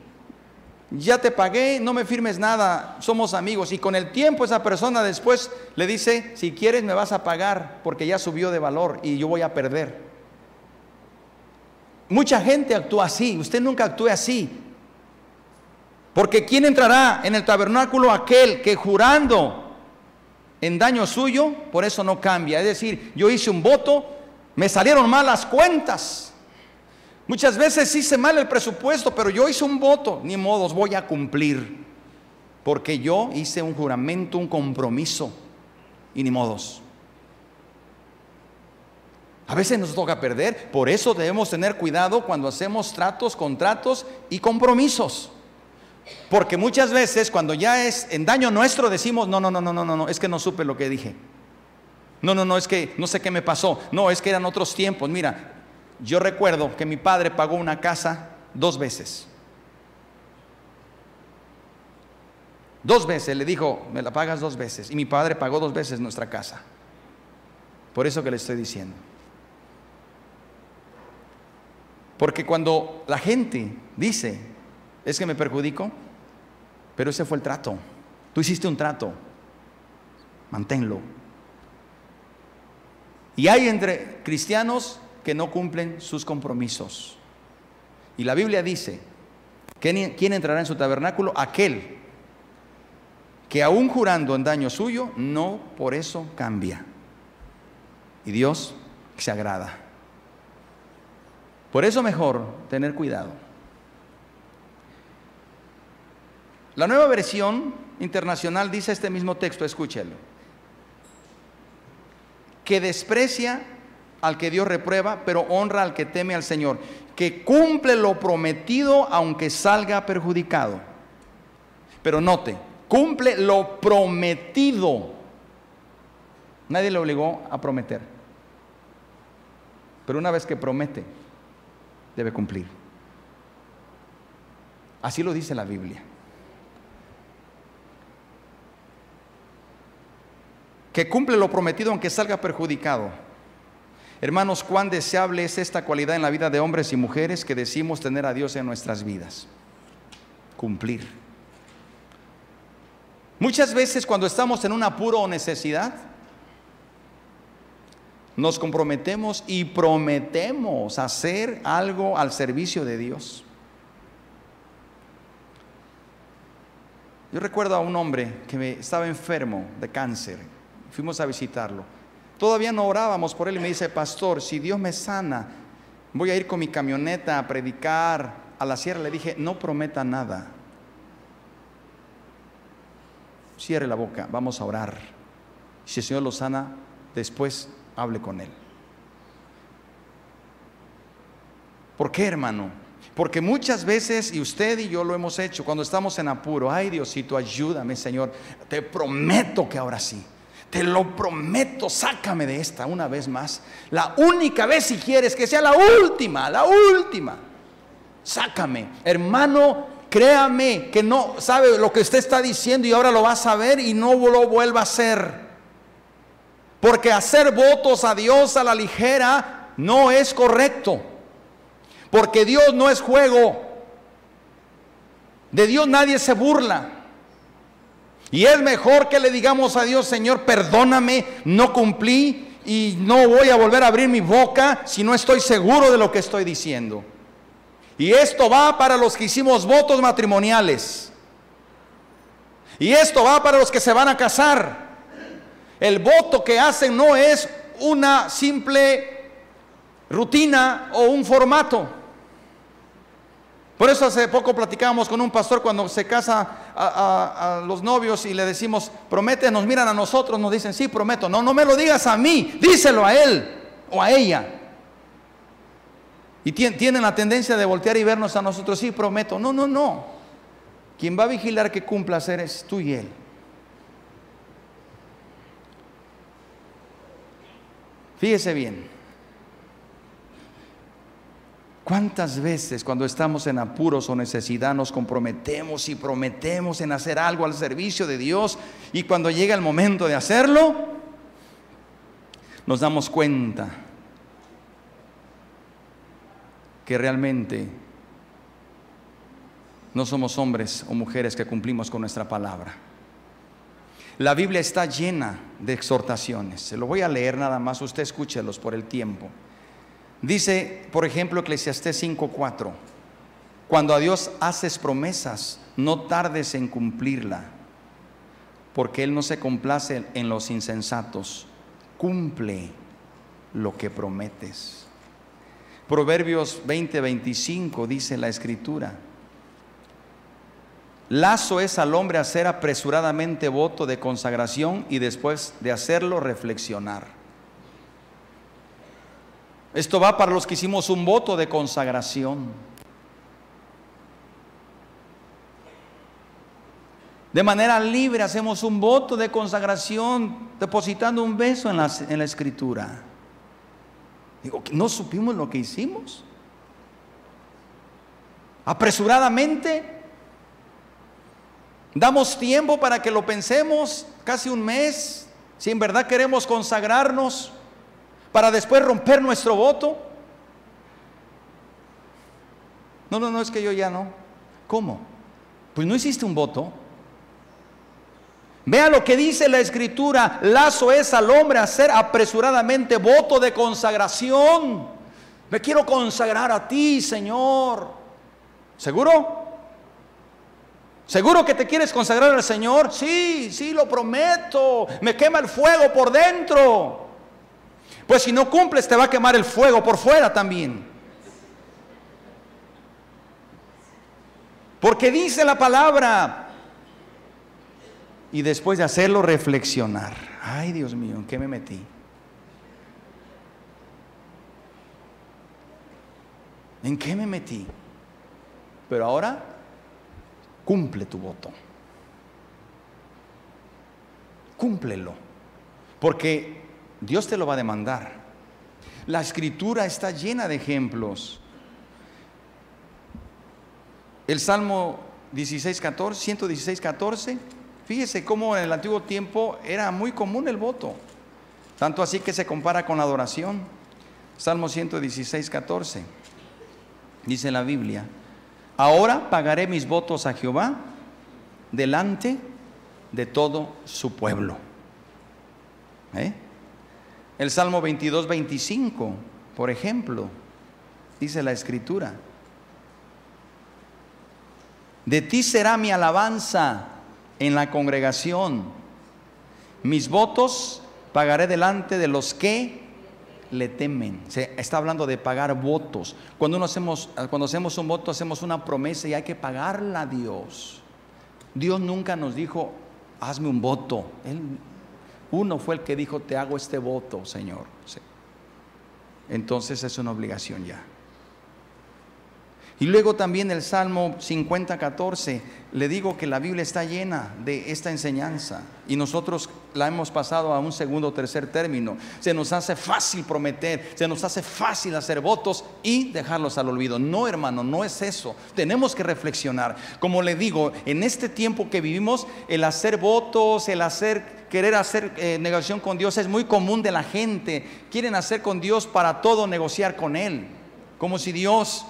ya te pagué, no me firmes nada, somos amigos. Y con el tiempo esa persona después le dice, si quieres me vas a pagar porque ya subió de valor y yo voy a perder. Mucha gente actúa así, usted nunca actúe así. Porque ¿quién entrará en el tabernáculo? Aquel que jurando en daño suyo, por eso no cambia. Es decir, yo hice un voto, me salieron malas cuentas Muchas veces hice mal el presupuesto, pero yo hice un voto, ni modos, voy a cumplir. Porque yo hice un juramento, un compromiso, y ni modos. A veces nos toca perder, por eso debemos tener cuidado cuando hacemos tratos, contratos y compromisos. Porque muchas veces cuando ya es en daño nuestro decimos, no, no, no, no, no, no, es que no supe lo que dije. No, no, no, es que no sé qué me pasó. No, es que eran otros tiempos. Mira, yo recuerdo que mi padre pagó una casa dos veces. Dos veces le dijo, me la pagas dos veces. Y mi padre pagó dos veces nuestra casa. Por eso que le estoy diciendo. Porque cuando la gente dice, es que me perjudico, pero ese fue el trato. Tú hiciste un trato. Manténlo. Y hay entre cristianos que no cumplen sus compromisos. Y la Biblia dice, ¿quién entrará en su tabernáculo? Aquel que aún jurando en daño suyo, no por eso cambia. Y Dios se agrada. Por eso mejor tener cuidado. La nueva versión internacional dice este mismo texto, escúchelo, que desprecia al que Dios reprueba, pero honra al que teme al Señor, que cumple lo prometido aunque salga perjudicado. Pero note, cumple lo prometido. Nadie le obligó a prometer. Pero una vez que promete, debe cumplir. Así lo dice la Biblia. Que cumple lo prometido aunque salga perjudicado. Hermanos, cuán deseable es esta cualidad en la vida de hombres y mujeres que decimos tener a Dios en nuestras vidas. Cumplir. Muchas veces cuando estamos en un apuro o necesidad, nos comprometemos y prometemos hacer algo al servicio de Dios. Yo recuerdo a un hombre que estaba enfermo de cáncer. Fuimos a visitarlo. Todavía no orábamos por él y me dice, pastor, si Dios me sana, voy a ir con mi camioneta a predicar a la sierra. Le dije, no prometa nada. Cierre la boca, vamos a orar. Si el Señor lo sana, después hable con él. ¿Por qué, hermano? Porque muchas veces, y usted y yo lo hemos hecho, cuando estamos en apuro, ay Diosito, ayúdame Señor, te prometo que ahora sí. Te lo prometo, sácame de esta una vez más. La única vez si quieres, que sea la última, la última. Sácame. Hermano, créame que no sabe lo que usted está diciendo y ahora lo va a saber y no lo vuelva a hacer. Porque hacer votos a Dios a la ligera no es correcto. Porque Dios no es juego. De Dios nadie se burla. Y es mejor que le digamos a Dios, Señor, perdóname, no cumplí y no voy a volver a abrir mi boca si no estoy seguro de lo que estoy diciendo. Y esto va para los que hicimos votos matrimoniales. Y esto va para los que se van a casar. El voto que hacen no es una simple rutina o un formato. Por eso hace poco platicábamos con un pastor cuando se casa a, los novios y le decimos, promete, nos miran a nosotros, nos dicen, sí, prometo. No, no me lo digas a mí, díselo a él o a ella. Y tienen la tendencia de voltear y vernos a nosotros, sí, prometo. No, no, no. Quien va a vigilar que cumpla hacer es tú y él. Fíjese bien. ¿Cuántas veces cuando estamos en apuros o necesidad nos comprometemos y prometemos en hacer algo al servicio de Dios y cuando llega el momento de hacerlo, nos damos cuenta que realmente no somos hombres o mujeres que cumplimos con nuestra palabra? La Biblia está llena de exhortaciones. Se lo voy a leer nada más, usted escúchelos por el tiempo. Dice, por ejemplo, Eclesiastés 5:4, cuando a Dios haces promesas, no tardes en cumplirla, porque Él no se complace en los insensatos, cumple lo que prometes. Proverbios 20:25 dice la escritura, lazo es al hombre hacer apresuradamente voto de consagración y después de hacerlo reflexionar. Esto va para los que hicimos un voto de consagración. De manera libre hacemos un voto de consagración depositando un beso en la, en la escritura. Digo, ¿no supimos lo que hicimos? Apresuradamente. Damos tiempo para que lo pensemos, casi un mes, si en verdad queremos consagrarnos para después romper nuestro voto? No, no, no, es que yo ya no. ¿Cómo? Pues no hiciste un voto. Vea lo que dice la escritura, lazo es al hombre hacer apresuradamente voto de consagración. Me quiero consagrar a ti, Señor. ¿Seguro? ¿Seguro que te quieres consagrar al Señor? Sí, sí, lo prometo. Me quema el fuego por dentro. Pues si no cumples te va a quemar el fuego por fuera también. Porque dice la palabra. Y después de hacerlo reflexionar. Ay Dios mío, ¿en qué me metí? ¿En qué me metí? Pero ahora cumple tu voto. Cúmplelo. Porque Dios te lo va a demandar. La escritura está llena de ejemplos. El Salmo 16, 14, 116, 14, fíjese cómo en el antiguo tiempo era muy común el voto, tanto así que se compara con la adoración. Salmo 116, 14, dice la Biblia, ahora pagaré mis votos a Jehová delante de todo su pueblo. ¿Eh? El Salmo 22, 25, por ejemplo, dice la escritura. De ti será mi alabanza en la congregación. Mis votos pagaré delante de los que le temen. Se está hablando de pagar votos. Cuando, uno hacemos, cuando hacemos un voto, hacemos una promesa y hay que pagarla a Dios. Dios nunca nos dijo, hazme un voto. Él uno fue el que dijo, te hago este voto, Señor. Entonces es una obligación ya. Y luego también el Salmo 50, 14, le digo que la Biblia está llena de esta enseñanza y nosotros la hemos pasado a un segundo o tercer término. Se nos hace fácil prometer, se nos hace fácil hacer votos y dejarlos al olvido. No, hermano, no es eso. Tenemos que reflexionar. Como le digo, en este tiempo que vivimos, el hacer votos, el hacer querer hacer eh, negociación con Dios es muy común de la gente. Quieren hacer con Dios para todo negociar con Él. Como si Dios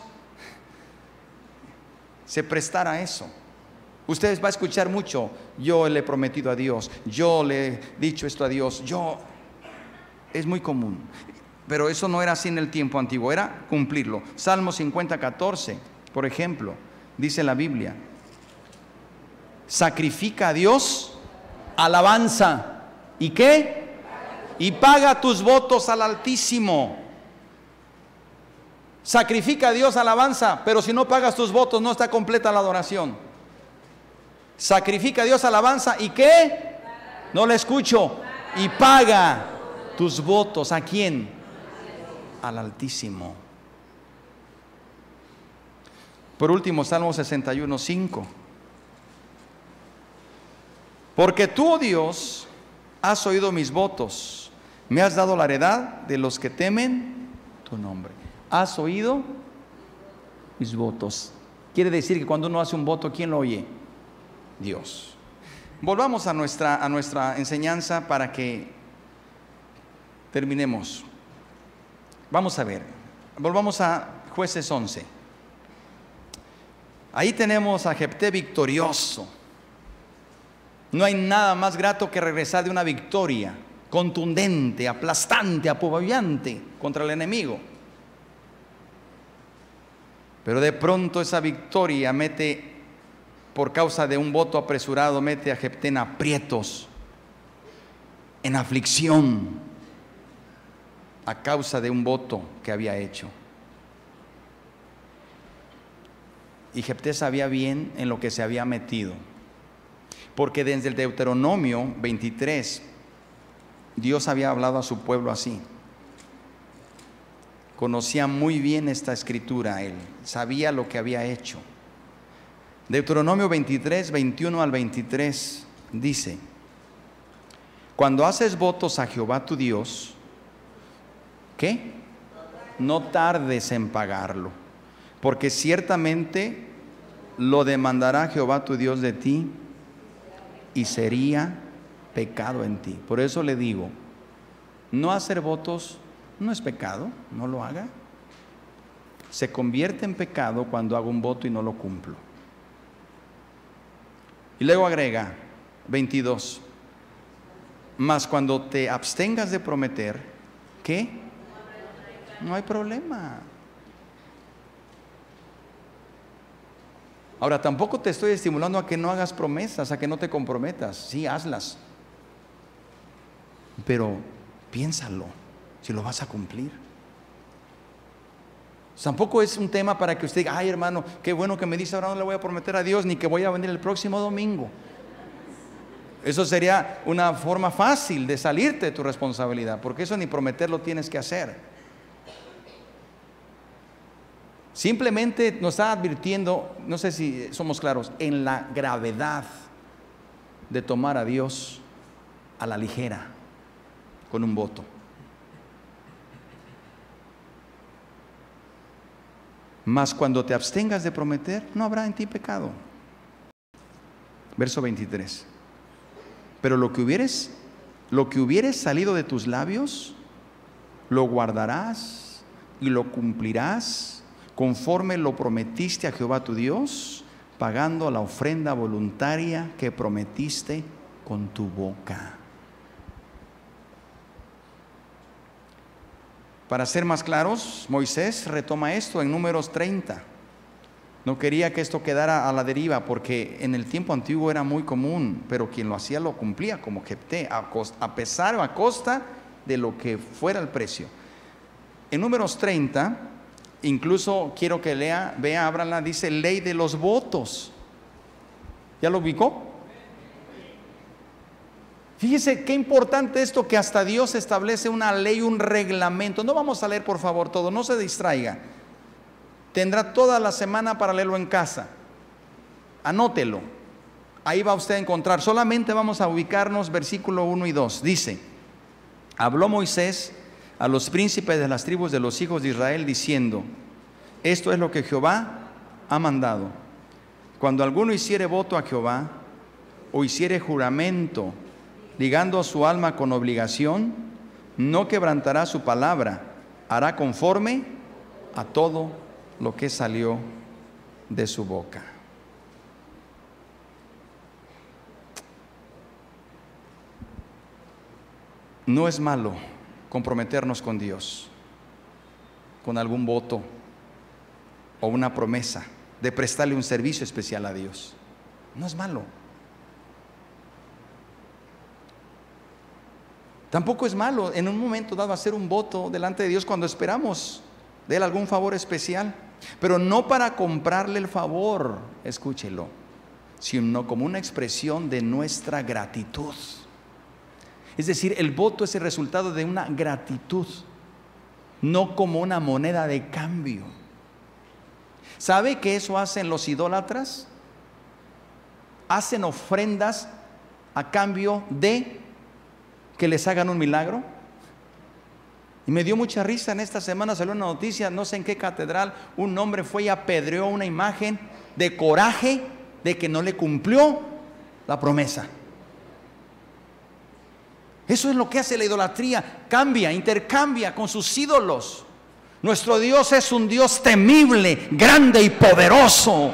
se prestara a eso. Ustedes va a escuchar mucho, yo le he prometido a Dios, yo le he dicho esto a Dios, yo... Es muy común. Pero eso no era así en el tiempo antiguo, era cumplirlo. Salmo 50, 14, por ejemplo, dice la Biblia, sacrifica a Dios alabanza. ¿Y qué? Y paga tus votos al Altísimo. Sacrifica a Dios alabanza, pero si no pagas tus votos no está completa la adoración. Sacrifica a Dios alabanza y qué? No le escucho. Y paga tus votos. ¿A quién? Al Altísimo. Por último, Salmo 61, 5. Porque tú, oh Dios, has oído mis votos, me has dado la heredad de los que temen tu nombre has oído mis votos. Quiere decir que cuando uno hace un voto, ¿quién lo oye? Dios. Volvamos a nuestra, a nuestra enseñanza para que terminemos. Vamos a ver. Volvamos a jueces 11. Ahí tenemos a Jepté victorioso. No hay nada más grato que regresar de una victoria contundente, aplastante, apabullante contra el enemigo. Pero de pronto esa victoria mete, por causa de un voto apresurado, mete a Jepté en aprietos, en aflicción, a causa de un voto que había hecho. Y Jepté sabía bien en lo que se había metido. Porque desde el Deuteronomio 23, Dios había hablado a su pueblo así. Conocía muy bien esta escritura él, sabía lo que había hecho. Deuteronomio 23, 21 al 23 dice, cuando haces votos a Jehová tu Dios, ¿qué? No tardes en pagarlo, porque ciertamente lo demandará Jehová tu Dios de ti y sería pecado en ti. Por eso le digo, no hacer votos no es pecado, no lo haga. Se convierte en pecado cuando hago un voto y no lo cumplo. Y luego agrega 22. Mas cuando te abstengas de prometer, ¿qué? No hay problema. Ahora, tampoco te estoy estimulando a que no hagas promesas, a que no te comprometas. Sí, hazlas. Pero piénsalo si lo vas a cumplir. Tampoco es un tema para que usted diga, ay hermano, qué bueno que me dice ahora no le voy a prometer a Dios ni que voy a venir el próximo domingo. Eso sería una forma fácil de salirte de tu responsabilidad, porque eso ni prometerlo tienes que hacer. Simplemente nos está advirtiendo, no sé si somos claros, en la gravedad de tomar a Dios a la ligera con un voto. Mas cuando te abstengas de prometer, no habrá en ti pecado. Verso 23. Pero lo que hubieres, lo que hubieres salido de tus labios, lo guardarás y lo cumplirás conforme lo prometiste a Jehová tu Dios, pagando la ofrenda voluntaria que prometiste con tu boca. Para ser más claros, Moisés retoma esto en números 30. No quería que esto quedara a la deriva porque en el tiempo antiguo era muy común, pero quien lo hacía lo cumplía como Jepté, a pesar o a costa de lo que fuera el precio. En números 30, incluso quiero que lea, vea, ábrala, dice ley de los votos. ¿Ya lo ubicó? Fíjese qué importante esto que hasta Dios establece una ley, un reglamento. No vamos a leer por favor todo, no se distraiga. Tendrá toda la semana para leerlo en casa. Anótelo. Ahí va usted a encontrar. Solamente vamos a ubicarnos versículo 1 y 2. Dice, habló Moisés a los príncipes de las tribus de los hijos de Israel diciendo, esto es lo que Jehová ha mandado. Cuando alguno hiciere voto a Jehová o hiciere juramento ligando a su alma con obligación, no quebrantará su palabra, hará conforme a todo lo que salió de su boca. No es malo comprometernos con Dios, con algún voto o una promesa de prestarle un servicio especial a Dios. No es malo. Tampoco es malo en un momento dado hacer un voto delante de Dios cuando esperamos de Él algún favor especial, pero no para comprarle el favor, escúchelo, sino como una expresión de nuestra gratitud. Es decir, el voto es el resultado de una gratitud, no como una moneda de cambio. ¿Sabe qué eso hacen los idólatras? Hacen ofrendas a cambio de que les hagan un milagro? Y me dio mucha risa en esta semana, salió una noticia, no sé en qué catedral, un hombre fue y apedreó una imagen de coraje de que no le cumplió la promesa. Eso es lo que hace la idolatría, cambia, intercambia con sus ídolos. Nuestro Dios es un Dios temible, grande y poderoso,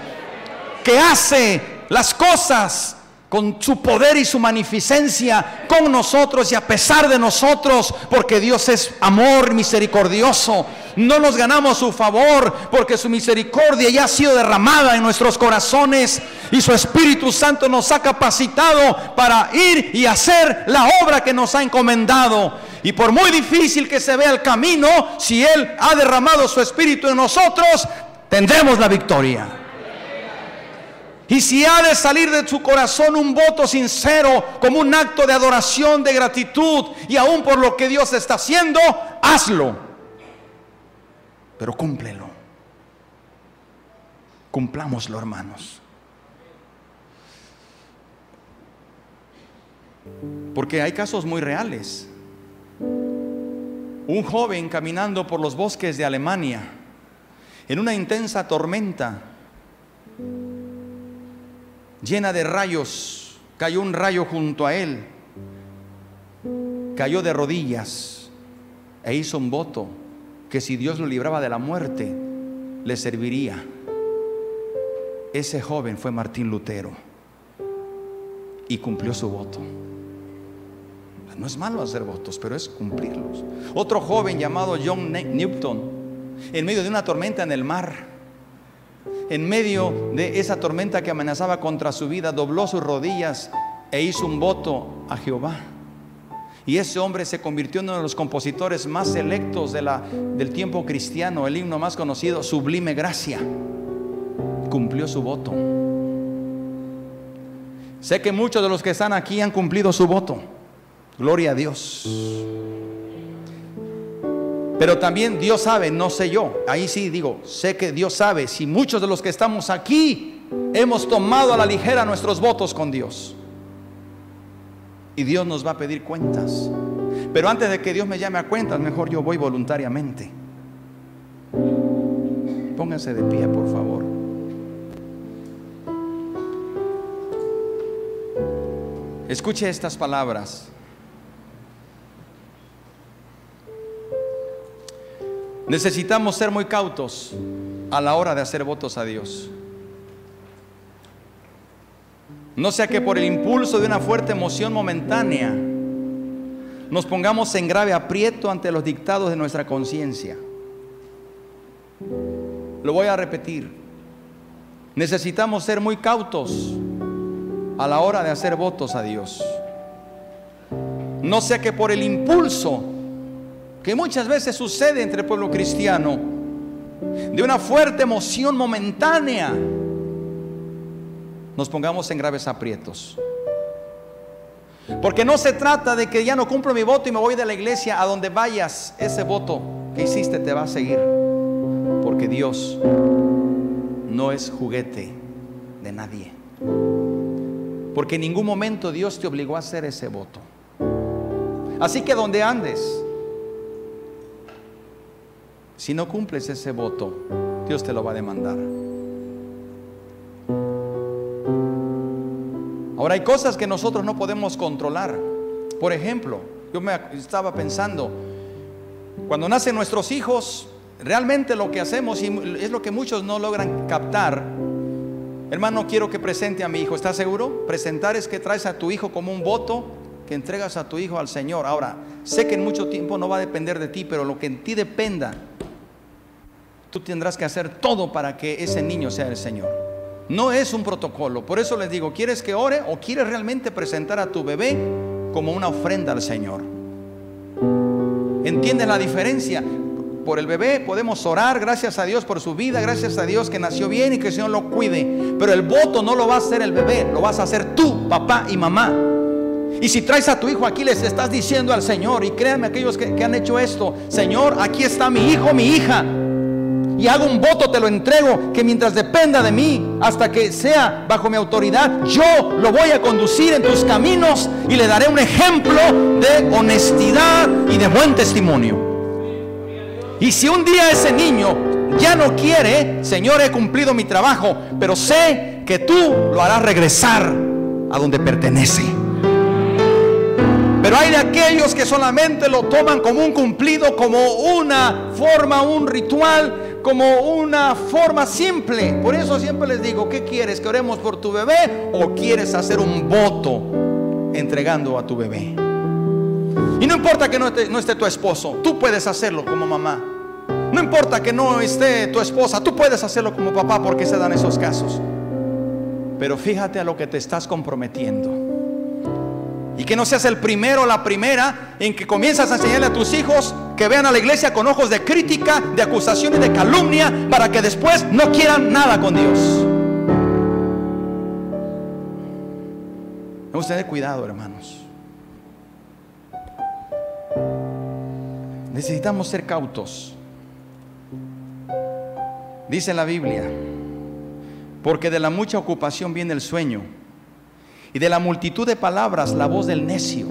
que hace las cosas con su poder y su magnificencia con nosotros y a pesar de nosotros, porque Dios es amor misericordioso. No nos ganamos su favor, porque su misericordia ya ha sido derramada en nuestros corazones y su Espíritu Santo nos ha capacitado para ir y hacer la obra que nos ha encomendado. Y por muy difícil que se vea el camino, si Él ha derramado su Espíritu en nosotros, tendremos la victoria. Y si ha de salir de tu corazón un voto sincero como un acto de adoración, de gratitud y aún por lo que Dios está haciendo, hazlo. Pero cúmplelo. Cumplámoslo, hermanos. Porque hay casos muy reales. Un joven caminando por los bosques de Alemania en una intensa tormenta llena de rayos, cayó un rayo junto a él, cayó de rodillas e hizo un voto que si Dios lo libraba de la muerte, le serviría. Ese joven fue Martín Lutero y cumplió su voto. No es malo hacer votos, pero es cumplirlos. Otro joven llamado John Newton, en medio de una tormenta en el mar, en medio de esa tormenta que amenazaba contra su vida, dobló sus rodillas e hizo un voto a Jehová. Y ese hombre se convirtió en uno de los compositores más selectos de la, del tiempo cristiano, el himno más conocido, Sublime Gracia. Cumplió su voto. Sé que muchos de los que están aquí han cumplido su voto. Gloria a Dios. Pero también Dios sabe, no sé yo. Ahí sí digo, sé que Dios sabe si muchos de los que estamos aquí hemos tomado a la ligera nuestros votos con Dios. Y Dios nos va a pedir cuentas. Pero antes de que Dios me llame a cuentas, mejor yo voy voluntariamente. Pónganse de pie, por favor. Escuche estas palabras. Necesitamos ser muy cautos a la hora de hacer votos a Dios. No sea que por el impulso de una fuerte emoción momentánea nos pongamos en grave aprieto ante los dictados de nuestra conciencia. Lo voy a repetir. Necesitamos ser muy cautos a la hora de hacer votos a Dios. No sea que por el impulso que muchas veces sucede entre el pueblo cristiano, de una fuerte emoción momentánea, nos pongamos en graves aprietos. Porque no se trata de que ya no cumplo mi voto y me voy de la iglesia a donde vayas, ese voto que hiciste te va a seguir. Porque Dios no es juguete de nadie. Porque en ningún momento Dios te obligó a hacer ese voto. Así que donde andes, si no cumples ese voto, Dios te lo va a demandar. Ahora hay cosas que nosotros no podemos controlar. Por ejemplo, yo me estaba pensando, cuando nacen nuestros hijos, realmente lo que hacemos, y es lo que muchos no logran captar, hermano, quiero que presente a mi hijo, ¿estás seguro? Presentar es que traes a tu hijo como un voto que entregas a tu hijo al Señor. Ahora, sé que en mucho tiempo no va a depender de ti, pero lo que en ti dependa, tú tendrás que hacer todo para que ese niño sea el Señor. No es un protocolo. Por eso les digo, ¿quieres que ore o quieres realmente presentar a tu bebé como una ofrenda al Señor? ¿Entiendes la diferencia? Por el bebé podemos orar, gracias a Dios por su vida, gracias a Dios que nació bien y que el Señor lo cuide. Pero el voto no lo va a hacer el bebé, lo vas a hacer tú, papá y mamá. Y si traes a tu hijo aquí, les estás diciendo al Señor, y créanme aquellos que, que han hecho esto, Señor, aquí está mi hijo, mi hija y hago un voto, te lo entrego, que mientras dependa de mí, hasta que sea bajo mi autoridad, yo lo voy a conducir en tus caminos y le daré un ejemplo de honestidad y de buen testimonio. Y si un día ese niño ya no quiere, Señor, he cumplido mi trabajo, pero sé que tú lo harás regresar a donde pertenece. Pero hay de aquellos que solamente lo toman como un cumplido, como una forma, un ritual, como una forma simple. Por eso siempre les digo, ¿qué quieres? ¿Que oremos por tu bebé o quieres hacer un voto entregando a tu bebé? Y no importa que no esté, no esté tu esposo, tú puedes hacerlo como mamá. No importa que no esté tu esposa, tú puedes hacerlo como papá porque se dan esos casos. Pero fíjate a lo que te estás comprometiendo. Y que no seas el primero o la primera en que comienzas a enseñarle a tus hijos que vean a la iglesia con ojos de crítica, de acusación y de calumnia para que después no quieran nada con Dios. Debemos tener cuidado, hermanos. Necesitamos ser cautos. Dice la Biblia, porque de la mucha ocupación viene el sueño y de la multitud de palabras la voz del necio.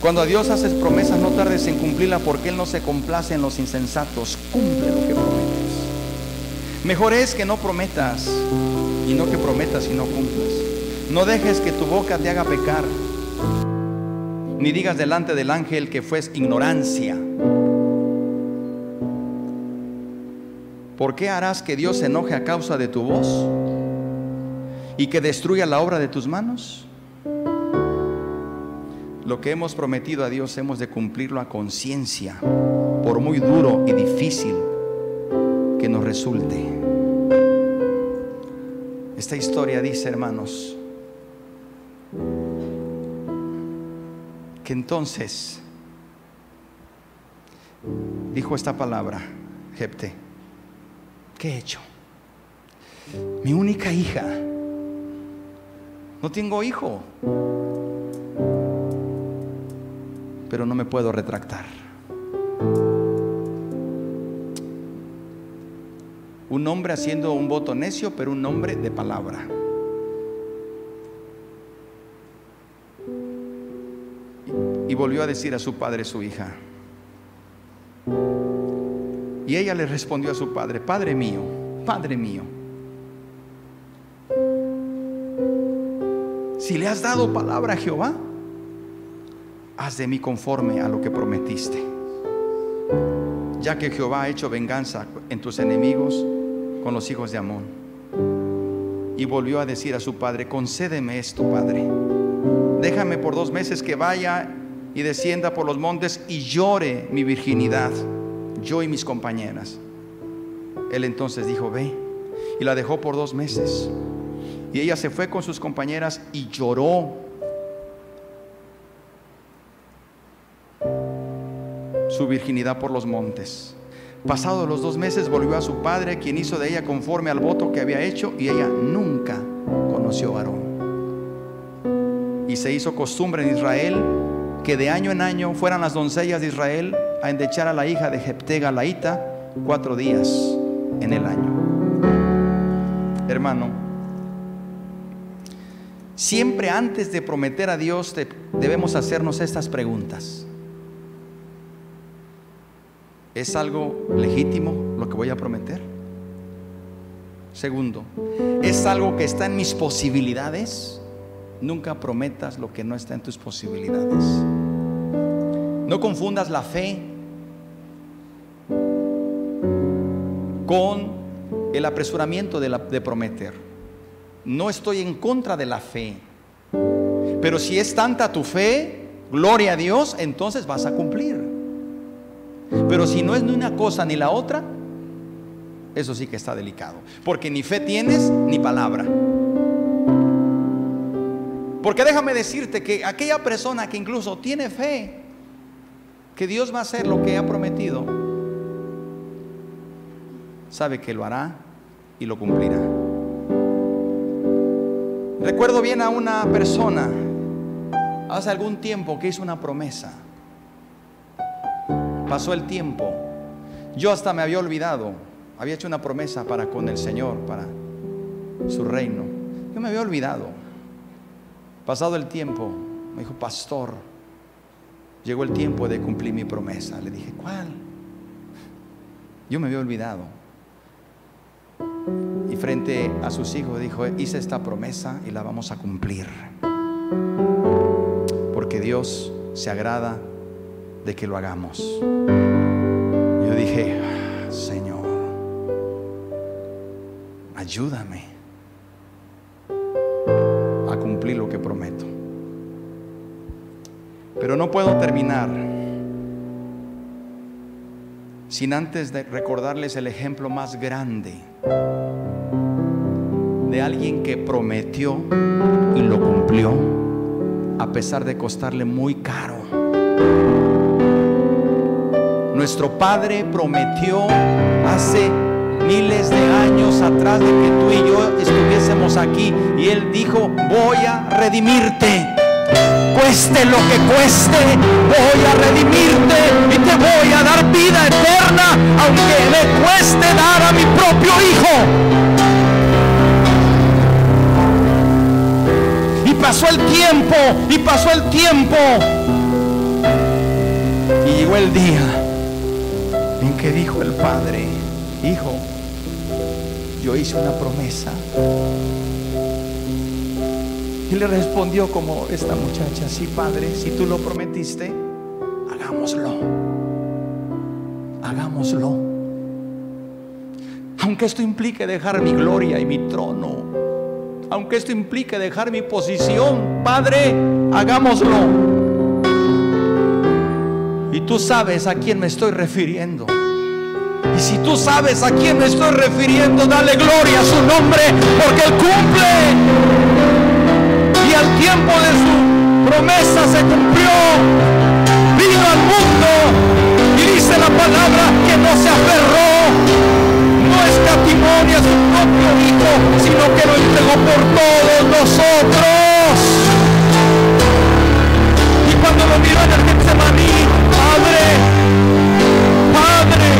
Cuando a Dios haces promesas, no tardes en cumplirla porque Él no se complace en los insensatos. Cumple lo que prometes. Mejor es que no prometas y no que prometas y no cumplas. No dejes que tu boca te haga pecar, ni digas delante del ángel que fue ignorancia. ¿Por qué harás que Dios se enoje a causa de tu voz? Y que destruya la obra de tus manos? Lo que hemos prometido a Dios hemos de cumplirlo a conciencia, por muy duro y difícil que nos resulte. Esta historia dice, hermanos, que entonces dijo esta palabra, Jepte, ¿qué he hecho? Mi única hija no tengo hijo. Pero no me puedo retractar. Un hombre haciendo un voto necio, pero un hombre de palabra. Y volvió a decir a su padre, su hija. Y ella le respondió a su padre, Padre mío, Padre mío. Si le has dado palabra a Jehová, haz de mí conforme a lo que prometiste. Ya que Jehová ha hecho venganza en tus enemigos con los hijos de Amón. Y volvió a decir a su padre, concédeme esto, padre. Déjame por dos meses que vaya y descienda por los montes y llore mi virginidad, yo y mis compañeras. Él entonces dijo, ve, y la dejó por dos meses. Y ella se fue con sus compañeras y lloró. su virginidad por los montes. Pasados los dos meses volvió a su padre, quien hizo de ella conforme al voto que había hecho, y ella nunca conoció varón. Y se hizo costumbre en Israel que de año en año fueran las doncellas de Israel a endechar a la hija de Jepté Galaíta cuatro días en el año. Hermano, siempre antes de prometer a Dios debemos hacernos estas preguntas. ¿Es algo legítimo lo que voy a prometer? Segundo, ¿es algo que está en mis posibilidades? Nunca prometas lo que no está en tus posibilidades. No confundas la fe con el apresuramiento de, de, prometer. No estoy en contra de la fe. Pero si es tanta tu fe, gloria a Dios, entonces vas a cumplir. Pero si no es ni una cosa ni la otra, eso sí que está delicado. Porque ni fe tienes ni palabra. Porque déjame decirte que aquella persona que incluso tiene fe, que Dios va a hacer lo que ha prometido, sabe que lo hará y lo cumplirá. Recuerdo bien a una persona hace algún tiempo que hizo una promesa pasó el tiempo. Yo hasta me había olvidado. Había hecho una promesa para con el Señor, para su reino. Yo me había olvidado. Pasado el tiempo, me dijo, pastor, llegó el tiempo de cumplir mi promesa. Le dije, ¿cuál? Yo me había olvidado. Y frente a sus hijos dijo, hice esta promesa y la vamos a cumplir. Porque Dios se agrada de que lo hagamos. Yo dije, Señor, ayúdame a cumplir lo que prometo. Pero no puedo terminar sin antes de recordarles el ejemplo más grande de alguien que prometió y lo cumplió a pesar de costarle muy caro. Nuestro Padre prometió hace miles de años atrás de que tú y yo estuviésemos aquí y Él dijo, voy a redimirte. Cueste lo que cueste, voy a redimirte y te voy a dar vida eterna, aunque me cueste dar a mi propio hijo. Pasó el tiempo, y pasó el tiempo. Y llegó el día en que dijo el padre, hijo, yo hice una promesa. Y le respondió como esta muchacha, sí padre, si tú lo prometiste, hagámoslo. Hagámoslo. Aunque esto implique dejar mi gloria y mi trono, aunque esto implique dejar mi posición, Padre, hagámoslo. Y tú sabes a quién me estoy refiriendo. Y si tú sabes a quién me estoy refiriendo, dale gloria a su nombre, porque Él cumple. Y al tiempo de su promesa se cumplió. Vino al mundo y dice la palabra que no se aferró. Escatimó a su propio hijo, sino que lo entregó por todos nosotros. Y cuando lo miró en el Getsemaní, Padre, Padre,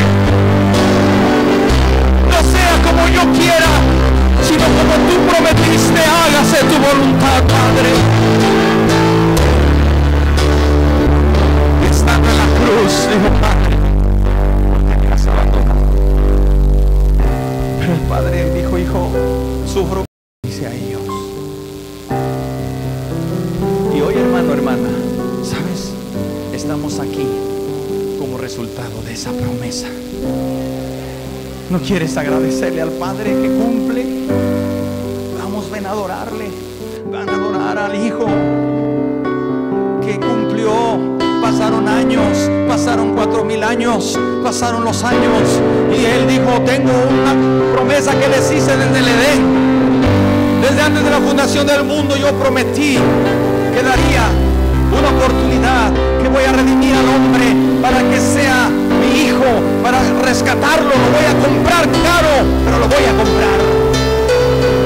no sea como yo quiera, sino como tú prometiste, hágase tu voluntad, Padre. Estando en la cruz, dijo Padre, Padre dijo, hijo, sufro, dice a ellos. Y hoy, hermano, hermana, ¿sabes? Estamos aquí resultado de esa promesa. ¿No quieres agradecerle al Padre que cumple? Vamos, ven a adorarle. Van a adorar al Hijo que cumplió. Pasaron años, pasaron cuatro mil años, pasaron los años y él dijo, tengo una promesa que les hice desde el Edén. Desde antes de la fundación del mundo yo prometí que daría una oportunidad, que voy a redimir al hombre para que sea mi hijo, para rescatarlo, lo voy a comprar caro, pero lo voy a comprar.